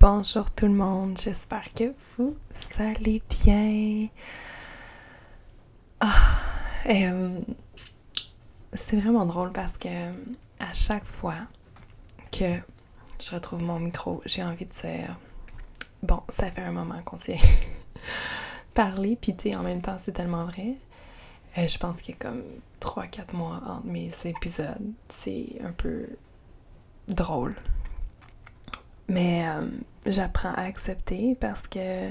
Bonjour tout le monde, j'espère que vous allez bien. Ah, euh, c'est vraiment drôle parce que à chaque fois que je retrouve mon micro, j'ai envie de dire bon, ça fait un moment qu'on s'est parlé, puis tu en même temps, c'est tellement vrai. Euh, je pense qu'il y a comme 3-4 mois entre mes épisodes. C'est un peu drôle. Mais euh, j'apprends à accepter parce que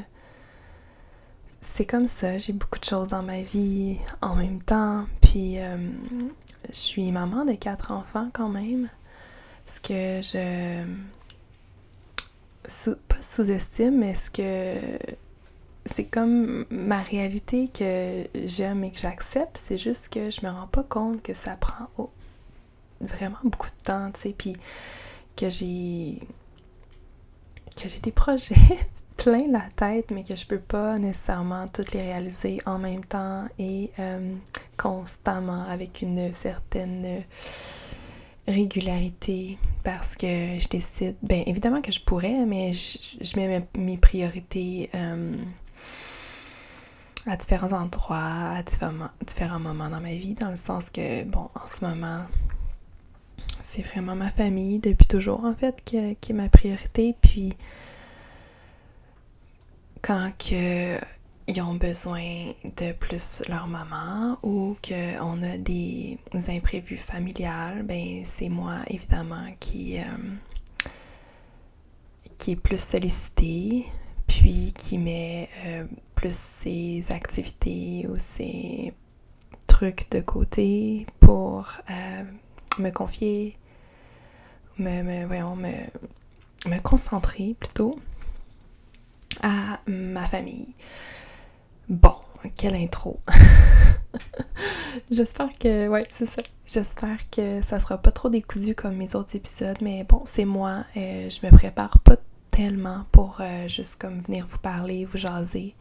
c'est comme ça. J'ai beaucoup de choses dans ma vie en même temps. Puis euh, je suis maman de quatre enfants quand même. Ce que je. Pas sous-estime, mais ce que. C'est comme ma réalité que j'aime et que j'accepte. C'est juste que je me rends pas compte que ça prend vraiment beaucoup de temps, tu sais. Puis que j'ai que j'ai des projets plein la tête, mais que je peux pas nécessairement toutes les réaliser en même temps et euh, constamment avec une certaine régularité parce que je décide, bien évidemment que je pourrais, mais je, mets mes, priorités euh, à différents endroits, à différents, différents moments dans ma vie, dans le sens que, bon, en ce moment, c'est vraiment ma famille depuis toujours en fait qui, est ma priorité. Puis quand ils ont besoin de plus leur maman ou qu'on a des imprévus familiales, ben c'est moi évidemment qui, euh, est plus sollicité, puis qui met euh, plus ses activités ou ses trucs de côté pour euh, me confier, me, voyons, me, me concentrer plutôt à ma famille. Bon, quelle intro! J'espère que, ouais, c'est ça. J'espère que ça sera pas trop décousu comme mes autres épisodes, mais bon, c'est moi. Euh, je me prépare pas tellement pour euh, juste comme venir vous parler, vous jaser.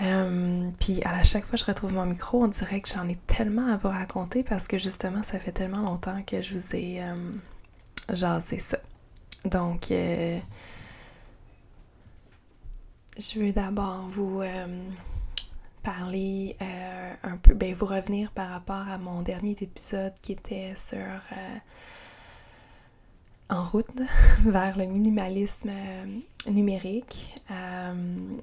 Euh, puis à chaque fois que je retrouve mon micro, on dirait que j'en ai tellement à vous raconter parce que justement, ça fait tellement longtemps que je vous ai euh, jasé ça. Donc, euh, je veux d'abord vous parler un peu, ben vous revenir par rapport à mon dernier épisode qui était sur en route vers le minimalisme euh, numérique. Euh,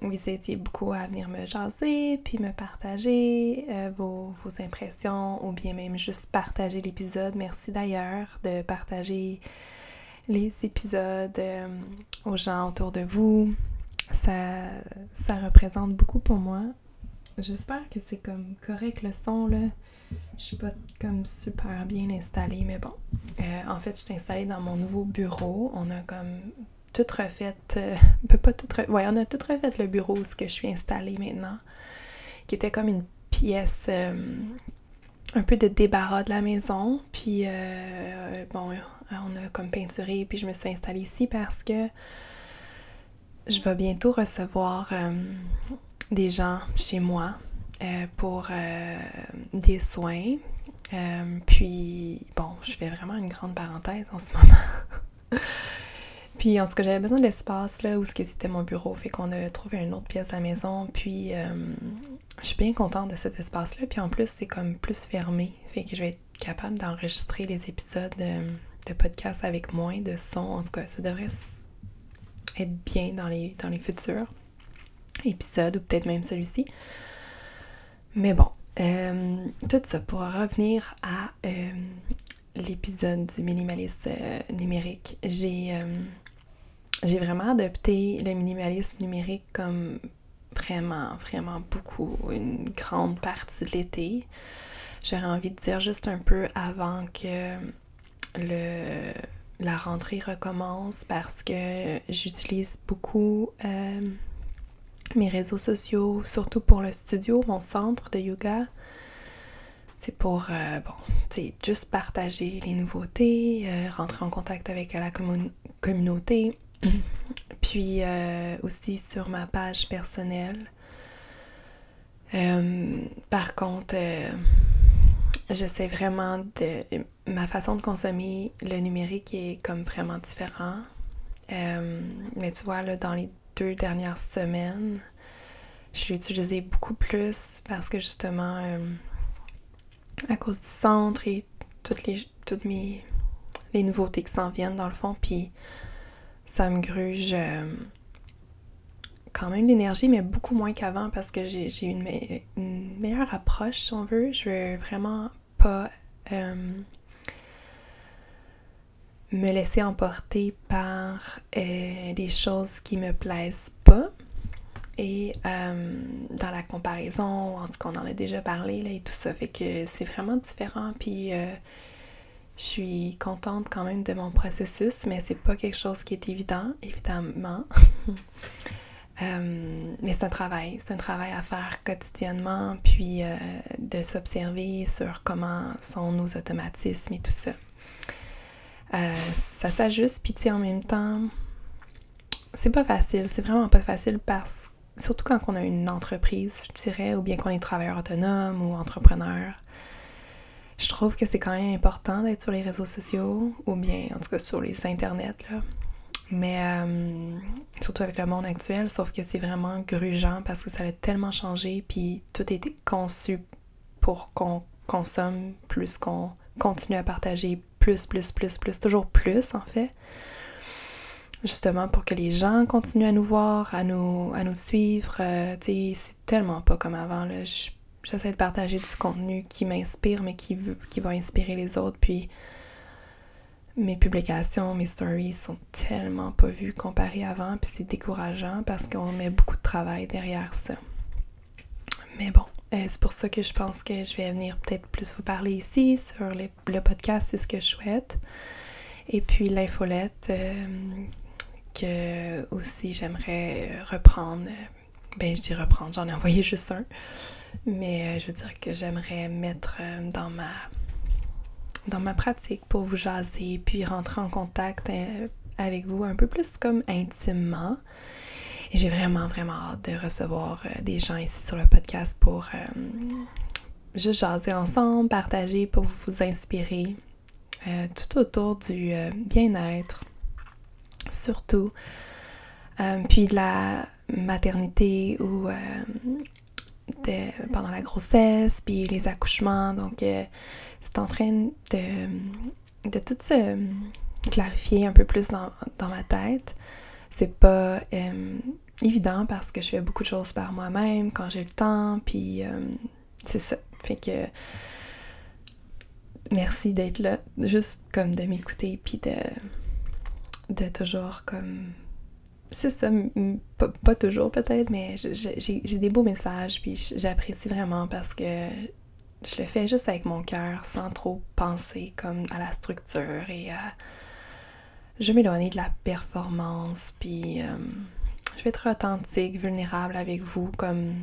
vous étiez beaucoup à venir me jaser, puis me partager euh, vos, impressions, ou bien même juste partager l'épisode. Merci d'ailleurs de partager les épisodes aux gens autour de vous. Ça, ça représente beaucoup pour moi. J'espère que c'est comme correct le son là. Je suis pas comme super bien installée, mais bon. Euh, en fait, je suis installée dans mon nouveau bureau. On a comme tout refait, euh, pas tout ouais, on a tout refait le bureau où je suis installée maintenant, qui était comme une pièce, euh, un peu de débarras de la maison. Puis bon, on a comme peinturé, puis je me suis installée ici parce que je vais bientôt recevoir des gens chez moi euh, pour euh, des soins. Euh, puis, bon, je fais vraiment une grande parenthèse en ce moment. puis, en tout cas, j'avais besoin d'espace là où c'était mon bureau. Fait qu'on a trouvé une autre pièce à la maison. Puis, je suis bien contente de cet espace-là. Puis, en plus, c'est comme plus fermé. Fait que je vais être capable d'enregistrer les épisodes de, podcast avec moins de son. En tout cas, ça devrait être bien dans les, dans les futurs. Épisode ou peut-être même celui-ci. Mais bon, euh, tout ça pour revenir à euh, l'épisode du minimalisme euh, numérique. J'ai j'ai vraiment adopté le minimalisme numérique comme vraiment, vraiment beaucoup, une grande partie de l'été. J'aurais envie de dire juste un peu avant que le, la rentrée recommence parce que j'utilise beaucoup mes réseaux sociaux, surtout pour le studio, mon centre de yoga. C'est pour, euh, bon, c'est juste partager les nouveautés, euh, rentrer en contact avec la communauté, puis euh, aussi sur ma page personnelle. par contre, j'essaie vraiment de... Ma façon de consommer le numérique est comme vraiment différent. mais tu vois, là, dans les deux dernières semaines. Je l'ai utilisé beaucoup plus parce que justement, euh, à cause du centre et toutes les, toutes mes, les nouveautés qui s'en viennent dans le fond, puis ça me gruge euh, quand même l'énergie, mais beaucoup moins qu'avant parce que j'ai une, une, meilleure approche, si on veut. Je veux vraiment pas euh, me laisser emporter par euh, des choses qui me plaisent pas. Et euh, dans la comparaison, en tout cas, on en a déjà parlé là, et tout ça, fait que c'est vraiment différent. Puis euh, je suis contente quand même de mon processus, mais c'est pas quelque chose qui est évident, évidemment. mais c'est un travail, c'est un travail à faire quotidiennement, puis de s'observer sur comment sont nos automatismes et tout ça. Euh, ça s'ajuste, puis en même temps, c'est pas facile, c'est vraiment pas facile parce surtout quand on a une entreprise, je dirais, ou bien qu'on est travailleur autonome ou entrepreneur. Je trouve que c'est quand même important d'être sur les réseaux sociaux, ou bien en tout cas sur les internets, là. Mais euh, surtout avec le monde actuel, sauf que c'est vraiment grugeant parce que ça a tellement changé, puis tout a été conçu pour qu'on consomme plus qu'on continue à partager plus, plus, plus, plus, toujours plus en fait. Justement pour que les gens continuent à nous voir, à nous, à nous suivre. Euh, c'est tellement pas comme avant. J'essaie de partager du contenu qui m'inspire, mais qui, veut, qui va inspirer les autres. Puis mes publications, mes stories sont tellement pas vues comparées avant, puis c'est décourageant parce qu'on met beaucoup de travail derrière ça. Mais bon, euh, c'est pour ça que je pense que je vais venir peut-être plus vous parler ici sur le podcast, c'est ce que je souhaite. Et puis l'infolette, euh, que aussi j'aimerais reprendre. Ben, je dis reprendre, j'en ai envoyé juste un. Mais euh, je veux dire que j'aimerais mettre dans ma dans ma pratique pour vous jaser, puis rentrer en contact avec vous un peu plus comme intimement j'ai vraiment, vraiment hâte de recevoir euh, des gens ici sur le podcast pour euh, juste jaser ensemble, partager, pour vous inspirer euh, tout autour du bien-être, surtout. puis de la maternité ou pendant la grossesse, puis les accouchements. Donc, c'est en train de, de tout se clarifier un peu plus dans, dans ma tête. C'est pas évident parce que je fais beaucoup de choses par moi-même quand j'ai le temps, puis euh, c'est ça. Fait que merci d'être là, juste comme de m'écouter, puis de, de toujours comme. C'est ça, pas, toujours peut-être, mais j'ai des beaux messages, puis j'apprécie vraiment parce que je le fais juste avec mon cœur, sans trop penser comme à la structure et à. Je m'éloigner de la performance, puis. Euh, je vais être authentique, vulnérable avec vous, comme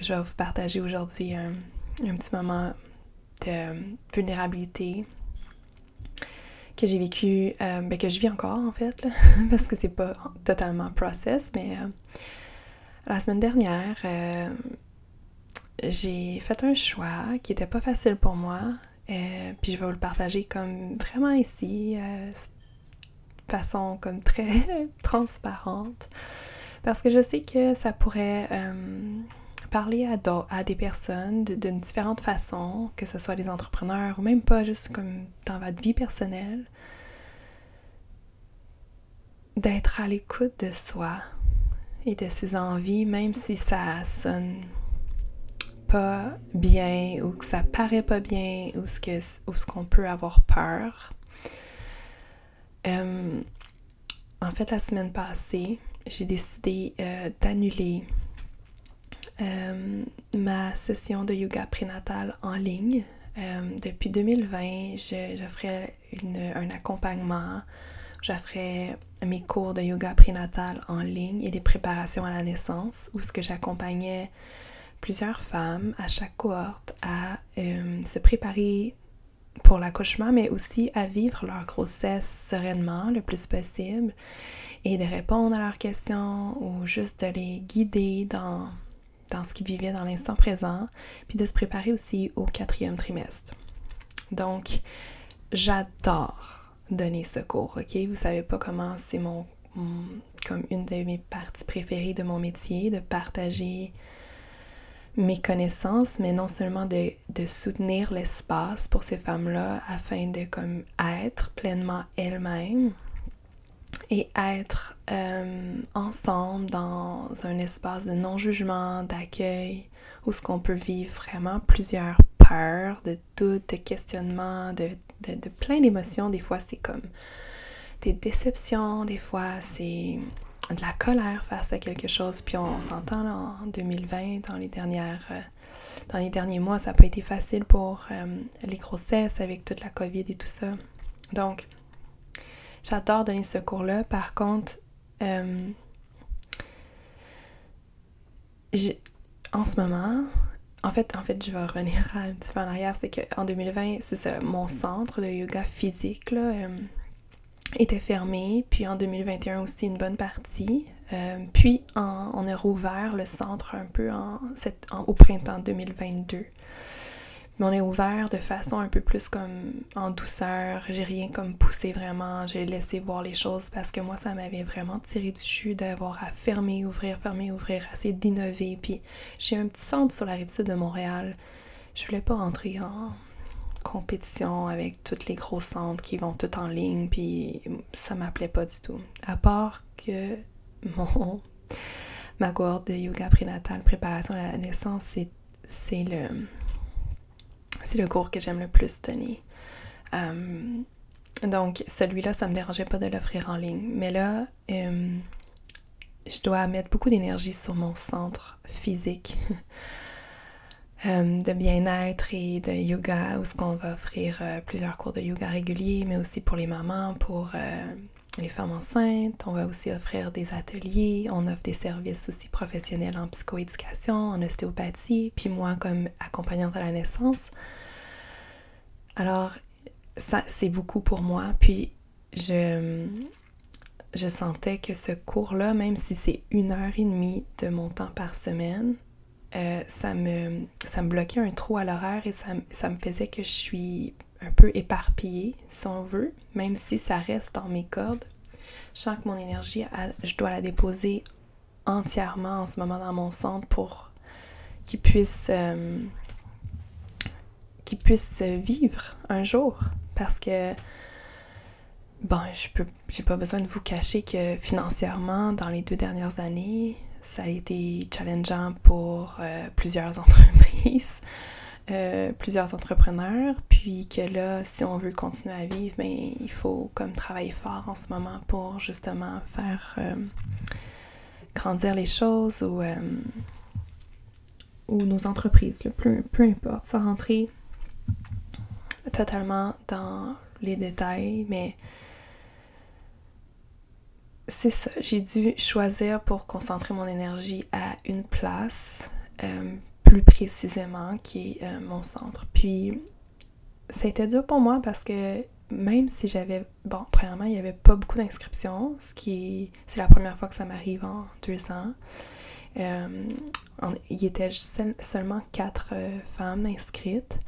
je vais vous partager aujourd'hui un, petit moment de vulnérabilité que j'ai vécu, euh, ben, que je vis encore en fait, parce que c'est pas totalement process, mais euh, la semaine dernière, euh, j'ai fait un choix qui était pas facile pour moi, puis je vais vous le partager comme vraiment ici, de façon comme très transparente. Parce que je sais que ça pourrait euh, parler à, des personnes d'une différente façon, que ce soit des entrepreneurs ou même pas juste comme dans votre vie personnelle, d'être à l'écoute de soi. et de ses envies, même si ça sonne pas bien ou que ça paraît pas bien ou ce que ou ce qu'on peut avoir peur. Euh, en fait, la semaine passée, j'ai décidé euh, d'annuler euh, ma session de yoga prénatal en ligne. depuis 2020, j'offrais un accompagnement, j'offrais mes cours de yoga prénatal en ligne et des préparations à la naissance où ce que j'accompagnais plusieurs femmes à chaque cohorte à euh, se préparer pour l'accouchement, mais aussi à vivre leur grossesse sereinement le plus possible et de répondre à leurs questions ou juste de les guider dans, ce qu'ils vivaient dans l'instant présent, puis de se préparer aussi au quatrième trimestre. Donc, j'adore donner ce cours, ok? Vous savez pas comment c'est mon, comme une de mes parties préférées de mon métier, de partager mes connaissances, mais non seulement de, soutenir l'espace pour ces femmes-là afin de comme être pleinement elles-mêmes et être euh, ensemble dans un espace de non-jugement, d'accueil, où ce qu'on peut vivre vraiment plusieurs peurs, de doutes, de questionnements, de, de plein d'émotions. Des fois, c'est comme des déceptions, des fois, c'est de la colère face à quelque chose. Puis on, s'entend en 2020, dans les dernières euh, dans les derniers mois, ça n'a pas été facile pour euh, les grossesses avec toute la COVID et tout ça. Donc, j'adore donner ce cours-là. Par contre, euh, en ce moment, en fait, en fait, je vais revenir un petit peu en arrière, c'est qu'en 2020, c'est ça, mon centre de yoga physique, là, était fermé, puis en 2021 aussi une bonne partie. Euh, puis on a rouvert le centre un peu en, au printemps 2022. Mais on est ouvert de façon un peu plus comme en douceur. J'ai rien comme poussé vraiment. J'ai laissé voir les choses parce que moi, ça m'avait vraiment tiré du jus d'avoir à fermer, ouvrir, fermer, ouvrir, essayer d'innover. Puis j'ai un petit centre sur la rive sud de Montréal. Je voulais pas rentrer en, compétition avec toutes les gros centres qui vont tout en ligne, puis ça m'appelait pas du tout. À part que mon ma cohorte de yoga prénatal, préparation à la naissance, c'est le c'est le cours que j'aime le plus tenir. Euh, donc celui-là, ça me dérangeait pas de l'offrir en ligne. Mais là, euh, je dois mettre beaucoup d'énergie sur mon centre physique. Euh, de bien-être et de yoga, où ce qu'on va offrir plusieurs cours de yoga réguliers, mais aussi pour les mamans, pour les femmes enceintes. On va aussi offrir des ateliers, on offre des services aussi professionnels en psychoéducation, en ostéopathie, puis moi comme accompagnante à la naissance. Alors, ça, c'est beaucoup pour moi. Puis, je, je sentais que ce cours-là, même si c'est une heure et demie de mon temps par semaine, euh, ça, me, ça me bloquait un trou à l'horaire et ça, me faisait que je suis un peu éparpillée, si on veut, même si ça reste dans mes cordes. Je sens que mon énergie, je dois la déposer entièrement en ce moment dans mon centre pour qu'il puisse, euh, puisse vivre un jour. Parce que, bon, je peux, j'ai pas besoin de vous cacher que financièrement, dans les deux dernières années, ça a été challengeant pour euh, plusieurs entreprises, euh, plusieurs entrepreneurs, puis que là, si on veut continuer à vivre, ben, il faut comme travailler fort en ce moment pour justement faire euh, grandir les choses ou, ou nos entreprises, peu, peu importe, sans rentrer totalement dans les détails, mais c'est ça, j'ai dû choisir pour concentrer mon énergie à une place, euh, plus précisément, qui est euh, mon centre. Puis, été dur pour moi parce que même si j'avais, bon, premièrement, il n'y avait pas beaucoup d'inscriptions, ce qui est, c'est la première fois que ça m'arrive en deux ans. Euh, il y était seulement quatre femmes inscrites.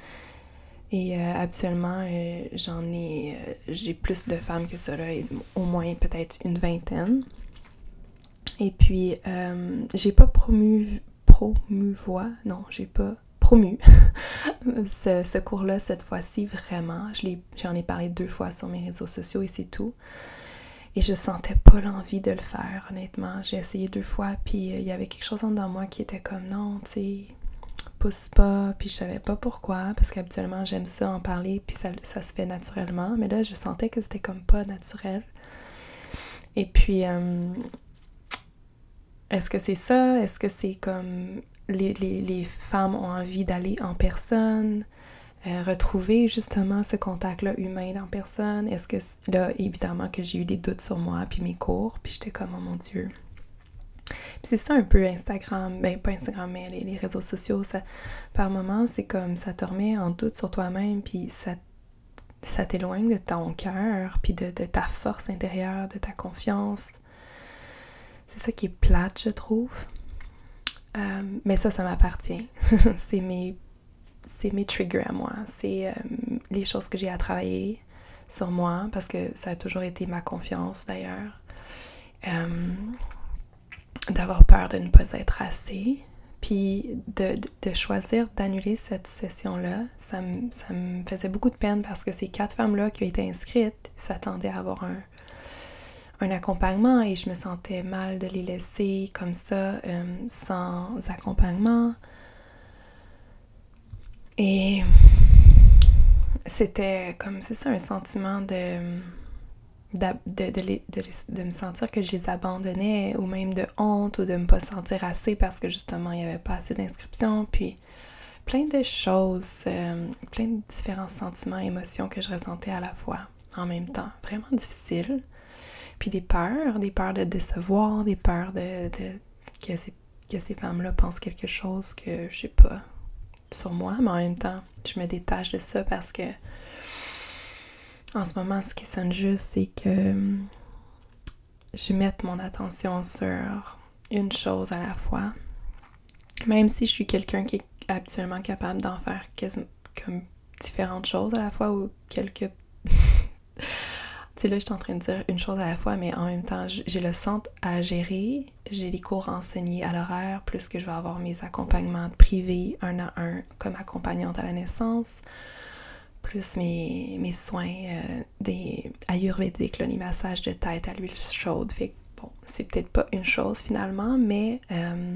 Et euh, actuellement, euh, j'en ai, euh, j'ai plus de femmes que cela, au moins peut-être une vingtaine. Et puis, j'ai pas promu, promouvoir, non, j'ai pas promu ce, ce cours-là cette fois-ci vraiment. J'en ai, parlé deux fois sur mes réseaux sociaux et c'est tout. Et je sentais pas l'envie de le faire, honnêtement. J'ai essayé deux fois, puis euh, il y avait quelque chose en dedans moi qui était comme non, tu sais, pousse pas, puis je savais pas pourquoi, parce qu'habituellement j'aime ça en parler, puis ça, ça, se fait naturellement, mais là je sentais que c'était comme pas naturel. Et puis, euh, est-ce que c'est ça? Est-ce que c'est comme les, les, les, femmes ont envie d'aller en personne? Euh, retrouver justement ce contact-là humain en personne? Est-ce que là, évidemment que j'ai eu des doutes sur moi, puis mes cours, puis j'étais comme, oh mon Dieu. Puis c'est ça un peu Instagram, ben pas Instagram, mais les, réseaux sociaux, ça, par moments, c'est comme ça te remet en doute sur toi-même, puis ça, ça t'éloigne de ton cœur, puis de, de, ta force intérieure, de ta confiance. C'est ça qui est plate, je trouve. Euh, mais ça, ça m'appartient. c'est mes c'est mes triggers à moi. C'est euh, les choses que j'ai à travailler sur moi parce que ça a toujours été ma confiance d'ailleurs. Euh, d'avoir peur de ne pas être assez. Puis de, choisir d'annuler cette session-là, ça, ça, me faisait beaucoup de peine parce que ces quatre femmes-là qui ont été inscrites s'attendaient à avoir un, un, accompagnement et je me sentais mal de les laisser comme ça, euh, sans accompagnement. Et c'était comme, c'est ça, un sentiment de de, de, me sentir que je les abandonnais ou même de honte ou de me pas sentir assez parce que justement il n'y avait pas assez d'inscriptions. Puis plein de choses, euh, plein de différents sentiments, émotions que je ressentais à la fois en même temps. Vraiment difficile. Puis des peurs, des peurs de décevoir, des peurs de, que, ces, que ces femmes-là pensent quelque chose que je sais pas, sur moi, mais en même temps, je me détache de ça parce que en ce moment, ce qui sonne juste, c'est que je mette mon attention sur une chose à la fois. Même si je suis quelqu'un qui est habituellement capable d'en faire comme différentes choses à la fois ou quelques sais, là, je suis en train de dire une chose à la fois, mais en même temps, j'ai le centre à gérer, j'ai les cours enseignés à l'horaire, plus que je vais avoir mes accompagnements privés un à un comme accompagnante à la naissance, plus mes, soins euh, des ayurvédiques, les massages de tête à l'huile chaude. Fait bon, c'est peut-être pas une chose finalement, mais il euh,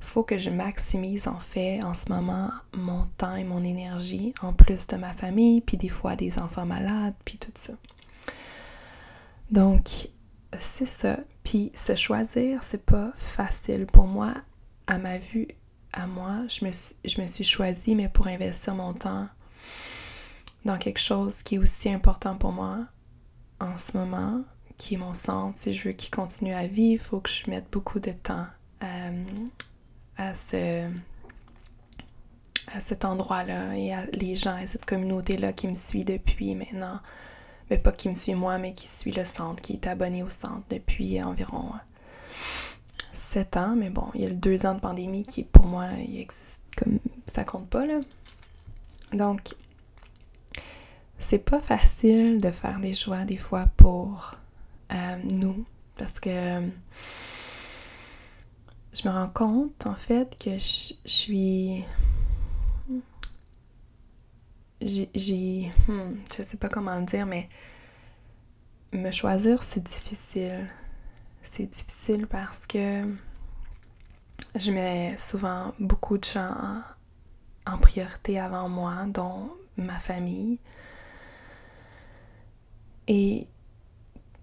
faut que je maximise en fait en ce moment mon temps et mon énergie, en plus de ma famille, puis des fois des enfants malades, puis tout ça. Donc, c'est ça. Puis se choisir, c'est pas facile pour moi. À ma vue, à moi, je me, suis, je me suis choisie, mais pour investir mon temps dans quelque chose qui est aussi important pour moi en ce moment, qui est mon centre. Si je veux qu'il continue à vivre, il faut que je mette beaucoup de temps euh, à, ce, à cet endroit-là et à les gens et cette communauté-là qui me suit depuis maintenant mais pas qui me suit moi, mais qui suit le centre, qui est abonné au centre depuis environ 7 ans. Mais bon, il y a le 2 ans de pandémie qui, pour moi, il existe comme ça compte pas, là. Donc, c'est pas facile de faire des choix des fois pour euh, nous, parce que je me rends compte, en fait, que je suis j'ai. Hmm, je sais pas comment le dire, mais me choisir, c'est difficile. C'est difficile parce que je mets souvent beaucoup de gens en priorité avant moi, dont ma famille. Et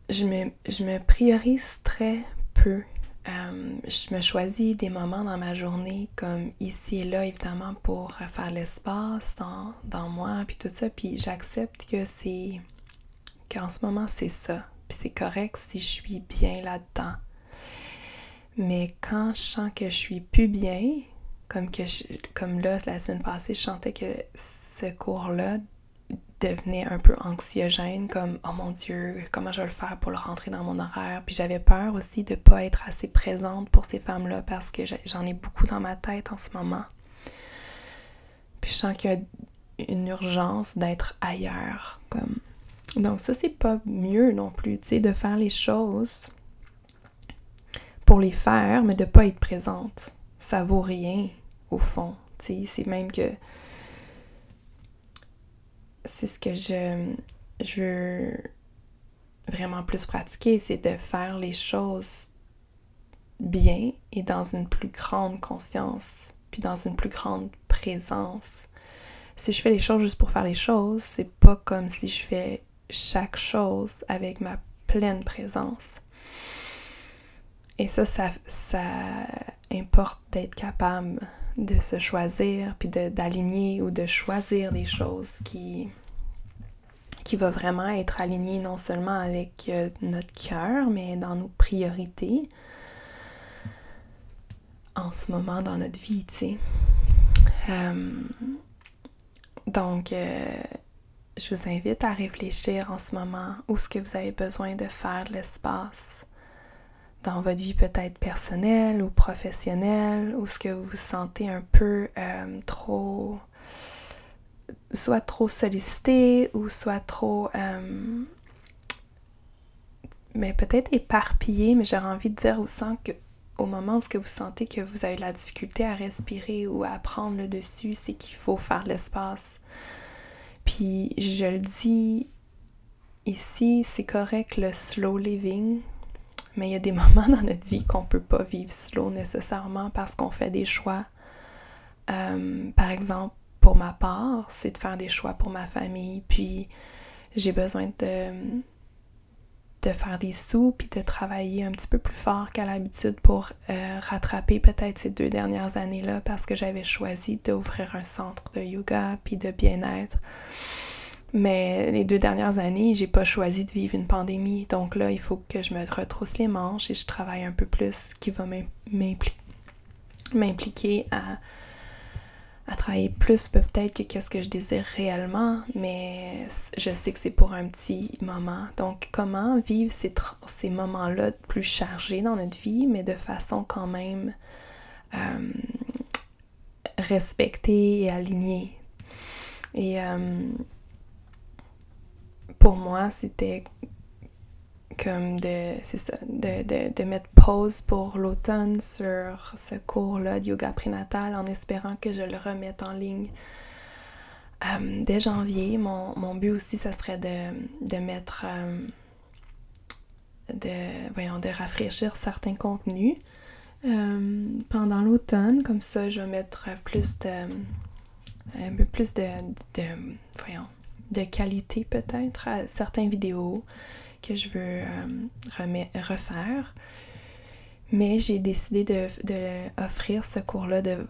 je me, je me priorise très peu euh, je me choisis des moments dans ma journée comme ici et là, évidemment, pour faire l'espace dans, dans, moi, puis tout ça. Puis j'accepte que c'est. qu'en ce moment, c'est ça. Puis c'est correct si je suis bien là-dedans. Mais quand je sens que je suis plus bien, comme, que comme là, la semaine passée, je sentais que ce cours-là devenait un peu anxiogène, comme oh mon Dieu, comment je vais le faire pour le rentrer dans mon horaire. Puis j'avais peur aussi de ne pas être assez présente pour ces femmes-là parce que j'en ai beaucoup dans ma tête en ce moment. Puis je sens qu'il y a une urgence d'être ailleurs. Comme... Donc ça, c'est pas mieux non plus, tu sais, de faire les choses pour les faire, mais de pas être présente. Ça vaut rien, au fond. Tu sais, c'est même que c'est ce que je, je veux vraiment plus pratiquer, c'est de faire les choses bien et dans une plus grande conscience, puis dans une plus grande présence. Si je fais les choses juste pour faire les choses, c'est pas comme si je fais chaque chose avec ma pleine présence. Et ça, ça, ça importe d'être capable de se choisir, puis d'aligner ou de choisir des choses qui, qui va vraiment être aligné non seulement avec euh, notre cœur, mais dans nos priorités en ce moment dans notre vie, tu sais. Euh, donc, euh, je vous invite à réfléchir en ce moment où ce que vous avez besoin de faire de l'espace dans votre vie peut-être personnelle ou professionnelle, ou ce que vous vous sentez un peu trop soit trop sollicité ou soit trop euh, mais peut-être éparpillé, mais j'aurais envie de dire au sens que au moment où ce que vous sentez que vous avez la difficulté à respirer ou à prendre le dessus, c'est qu'il faut faire l'espace. Puis je le dis ici, c'est correct le slow living, mais il y a des moments dans notre vie qu'on peut pas vivre slow nécessairement parce qu'on fait des choix. Euh, par exemple, pour ma part, c'est de faire des choix pour ma famille. Puis j'ai besoin de, de faire des sous, puis de travailler un petit peu plus fort qu'à l'habitude pour euh, rattraper peut-être ces deux dernières années-là parce que j'avais choisi d'ouvrir un centre de yoga puis de bien-être. Mais les deux dernières années, j'ai pas choisi de vivre une pandémie. Donc là, il faut que je me retrousse les manches et je travaille un peu plus, ce qui va m'impliquer à travailler plus peut-être que qu'est-ce que je désire réellement, mais je sais que c'est pour un petit moment. Donc, comment vivre ces, ces moments-là plus chargés dans notre vie, mais de façon quand même euh, respectée et alignée? Et euh, pour moi, c'était comme de, ça, de, mettre pause pour l'automne sur ce cours-là de yoga prénatal en espérant que je le remette en ligne euh, dès janvier. Mon, but aussi, ça serait de, mettre, euh, de, voyons, de rafraîchir certains contenus euh, pendant l'automne. Comme ça, je vais mettre plus de, un peu plus de, de voyons, de qualité peut-être à certaines vidéos que je veux euh, refaire. Mais j'ai décidé de, offrir ce cours-là de,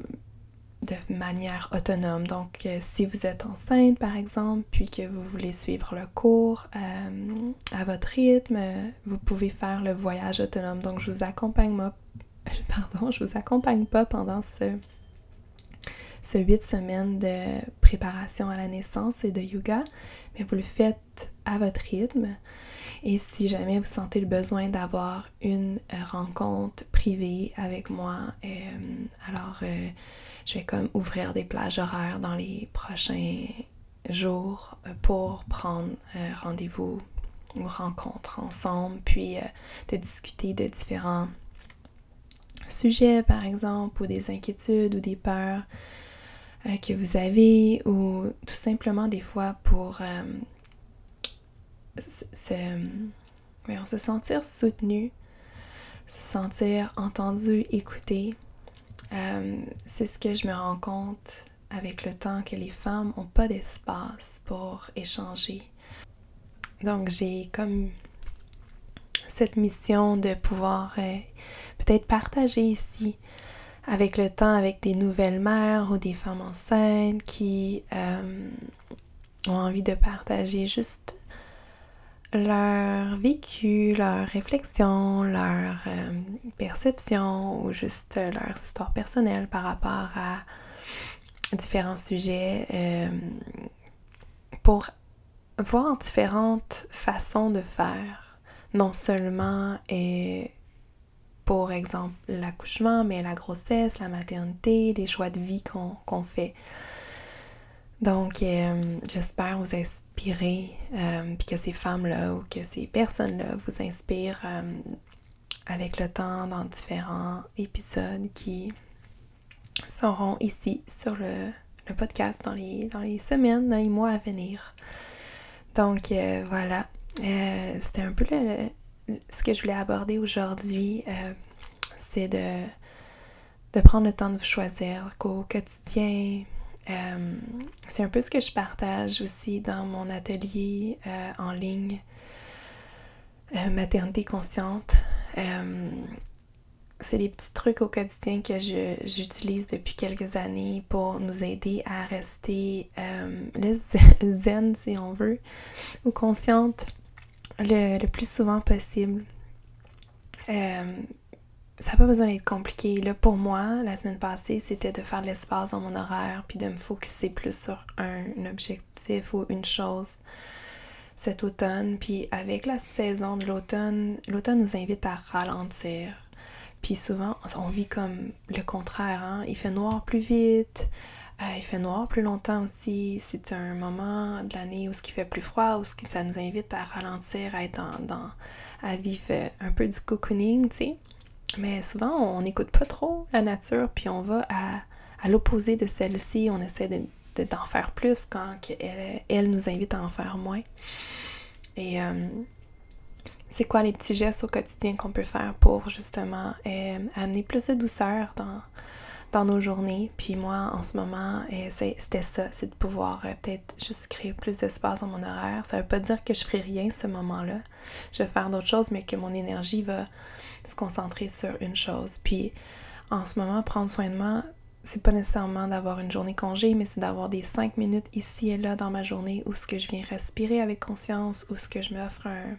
de, manière autonome. Donc, euh, si vous êtes enceinte, par exemple, puis que vous voulez suivre le cours euh, à votre rythme, vous pouvez faire le voyage autonome. Donc, je vous accompagne, pardon, je vous accompagne pas pendant ce, ce 8 semaines de préparation à la naissance et de yoga, mais vous le faites à votre rythme. Et si jamais vous sentez le besoin d'avoir une euh, rencontre privée avec moi, euh, alors euh, je vais comme ouvrir des plages horaires dans les prochains jours pour prendre rendez-vous ou rencontre ensemble, puis de discuter de différents sujets, par exemple, ou des inquiétudes ou des peurs que vous avez, ou tout simplement des fois pour se, se sentir soutenu, se sentir entendu, écouté. Euh, c'est ce que je me rends compte avec le temps que les femmes n'ont pas d'espace pour échanger. Donc j'ai comme cette mission de pouvoir euh, peut-être partager ici avec le temps avec des nouvelles mères ou des femmes enceintes qui euh, ont envie de partager juste leur vécu, leur réflexion, leur euh, perception ou juste leur histoire personnelle par rapport à différents sujets euh, pour voir différentes façons de faire, non seulement et pour exemple l'accouchement, mais la grossesse, la maternité, les choix de vie qu'on fait. Donc, euh, j'espère vous inspirer, euh, puis que ces femmes-là ou que ces personnes-là vous inspirent euh, avec le temps dans différents épisodes qui seront ici sur le, podcast dans les, dans les semaines, dans les mois à venir. Donc, voilà. c'était un peu ce que je voulais aborder aujourd'hui. c'est de, de prendre le temps de vous choisir qu'au quotidien, c'est un peu ce que je partage aussi dans mon atelier en ligne Maternité consciente c'est les petits trucs au quotidien que j'utilise depuis quelques années pour nous aider à rester euh, zen, si on veut, ou consciente le, plus souvent possible. Euh, ça n'a pas besoin d'être compliqué. Là, pour moi, la semaine passée, c'était de faire l'espace dans mon horaire puis de me focuser plus sur un, un objectif ou une chose cet automne. Puis avec la saison de l'automne, l'automne nous invite à ralentir puis souvent, on vit comme le contraire. Hein? Il fait noir plus vite, il fait noir plus longtemps aussi. C'est un moment de l'année où ce qui fait plus froid, où ce qui, ça nous invite à ralentir, à être dans, à vivre euh, un peu du cocooning, tu sais. Mais souvent, on n'écoute pas trop la nature, puis on va à, l'opposé de celle-ci. On essaie de, d'en faire plus quand elle, elle, nous invite à en faire moins. Et euh, c'est quoi les petits gestes au quotidien qu'on peut faire pour justement euh, amener plus de douceur dans, dans nos journées. Puis moi, en ce moment, euh, c'était ça, c'est de pouvoir euh, peut-être juste créer plus d'espace dans mon horaire. Ça veut pas dire que je ferai rien ce moment-là. Je vais faire d'autres choses, mais que mon énergie va se concentrer sur une chose. Puis en ce moment, prendre soin de moi, c'est pas nécessairement d'avoir une journée congé, mais c'est d'avoir des cinq minutes ici et là dans ma journée où ce que je viens respirer avec conscience, où ce que je m'offre un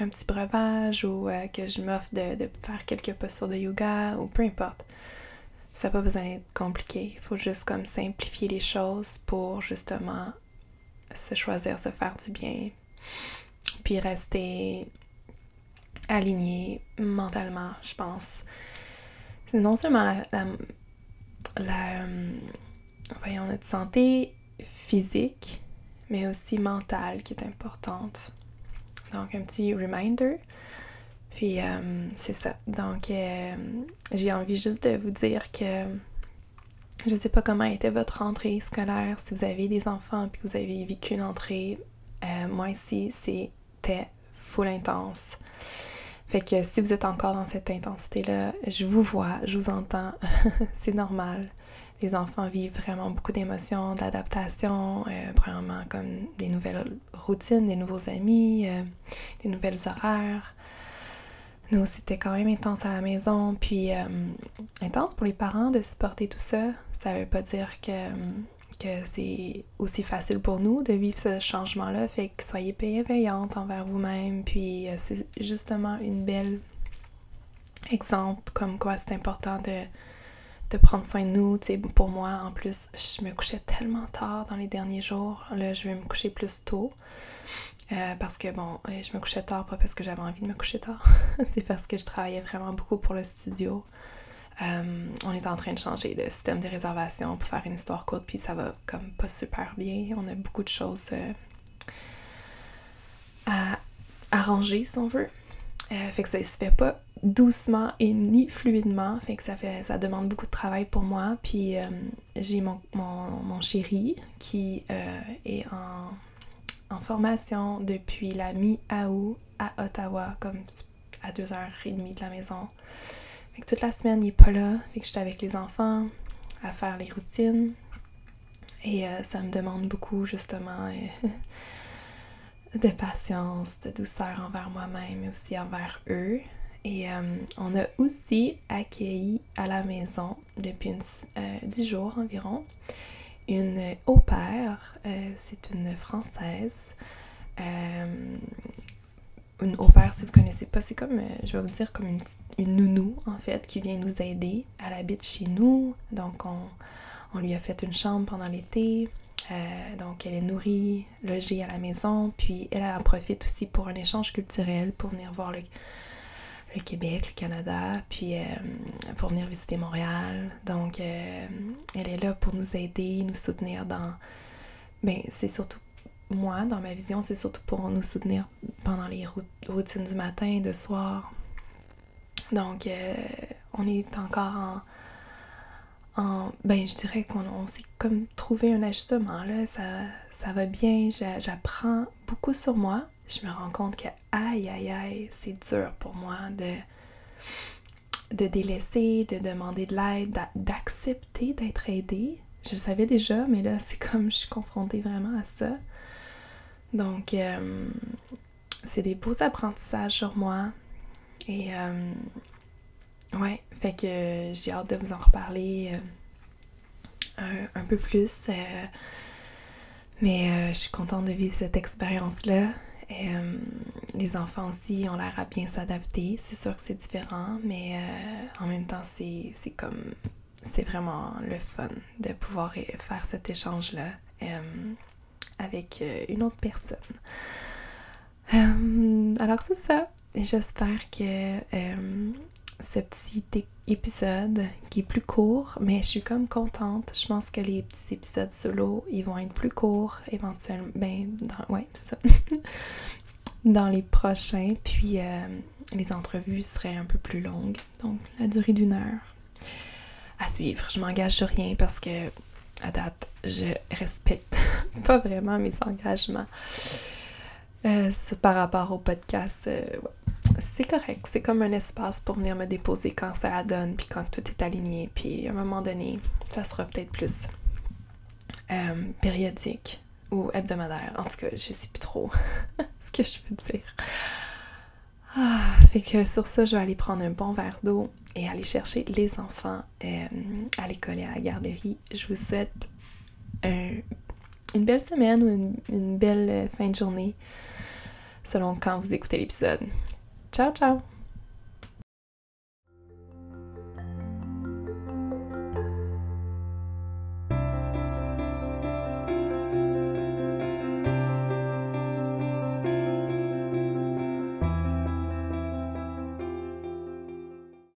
un petit breuvage ou euh, que je m'offre de, faire quelques postures de yoga ou peu importe. Ça n'a pas besoin d'être compliqué. Il faut juste comme simplifier les choses pour justement se choisir, se faire du bien. Puis rester aligné mentalement, je pense. C'est non seulement la, la, euh, voyons, notre santé physique, mais aussi mentale qui est importante. Donc, un petit reminder. Puis, euh, c'est ça. Donc, euh, j'ai envie juste de vous dire que je sais pas comment était votre rentrée scolaire, si vous avez des enfants puis que vous avez vécu une entrée. Euh, moi ici, c'était full intense. Fait que si vous êtes encore dans cette intensité-là, je vous vois, je vous entends, c'est normal les enfants vivent vraiment beaucoup d'émotions, d'adaptation, euh, premièrement comme des nouvelles routines, des nouveaux amis, euh, des nouvelles horaires. Nous, c'était quand même intense à la maison, puis euh, intense pour les parents de supporter tout ça. Ça veut pas dire que, que c'est aussi facile pour nous de vivre ce changement-là, fait que soyez bienveillante envers vous-même, puis c'est justement une belle exemple comme quoi c'est important de de prendre soin de nous. pour moi, en plus, je me couchais tellement tard dans les derniers jours. Là, je vais me coucher plus tôt. Euh, parce que bon, euh, je me couchais tard, pas parce que j'avais envie de me coucher tard. c'est parce que je travaillais vraiment beaucoup pour le studio. Euh, on est en train de changer de système de réservation pour faire une histoire courte, puis ça va comme pas super bien. On a beaucoup de choses à arranger, si on veut. fait que ça se fait pas doucement et ni fluidement. Fait que ça fait ça demande beaucoup de travail pour moi. Puis j'ai mon, mon, chéri qui est en, formation depuis la mi-août à Ottawa, comme à 2h30 de la maison. Toute la semaine, il n'est pas là. Fait que j'étais avec les enfants à faire les routines. Et euh, ça me demande beaucoup justement de patience, de douceur envers moi-même, mais aussi envers eux. Et euh, on a aussi accueilli à la maison depuis euh, dix 10 jours environ une au pair. Euh, c'est une française. une au pair, si vous connaissez pas, c'est comme, je vais vous dire, comme une, une, nounou en fait qui vient nous aider. Elle habite chez nous, donc on, on lui a fait une chambre pendant l'été. donc elle est nourrie, logée à la maison, puis elle en profite aussi pour un échange culturel, pour venir voir le, le Québec, le Canada, puis euh, pour venir visiter Montréal. Donc, euh, elle est là pour nous aider, nous soutenir dans... Ben, c'est surtout moi, dans ma vision, c'est surtout pour nous soutenir pendant les routines du matin, de soir. Donc, euh, on est encore en, en, ben je dirais qu'on s'est comme trouvé un ajustement là ça va bien j'apprends beaucoup sur moi. Je me rends compte que, aïe, aïe, aïe, c'est dur pour moi de, de délaisser, de demander de l'aide, d'accepter d'être aidée. Je le savais déjà, mais là, c'est comme je suis confrontée vraiment à ça. Donc, euh, c'est des beaux apprentissages sur moi. Et euh, ouais, fait que j'ai hâte de vous en reparler euh, un, peu plus. mais je suis contente de vivre cette expérience-là. Et les enfants aussi ont l'air à bien s'adapter. C'est sûr que c'est différent, mais en même temps, c'est comme. C'est vraiment le fun de pouvoir faire cet échange-là avec une autre personne. Euh, alors c'est ça. J'espère que euh, ce petit épisode qui est plus court, mais je suis comme contente. Je pense que les petits épisodes solo, ils vont être plus courts éventuellement. Ben, dans, ouais, c'est ça. dans les prochains. Puis euh, les entrevues seraient un peu plus longues. Donc la durée d'une heure. À suivre. Je m'engage sur rien parce que à date, je respecte pas vraiment mes engagements. Euh, par rapport au podcast, euh, c'est correct. C'est comme un espace pour venir me déposer quand ça la donne, puis quand tout est aligné. Puis à un moment donné, ça sera peut-être plus euh, périodique ou hebdomadaire. En tout cas, je sais plus trop ce que je veux dire. Ah, fait que sur ça, je vais aller prendre un bon verre d'eau et aller chercher les enfants à l'école et à la garderie. Je vous souhaite une belle semaine ou une belle fin de journée selon quand vous écoutez l'épisode. Ciao, ciao!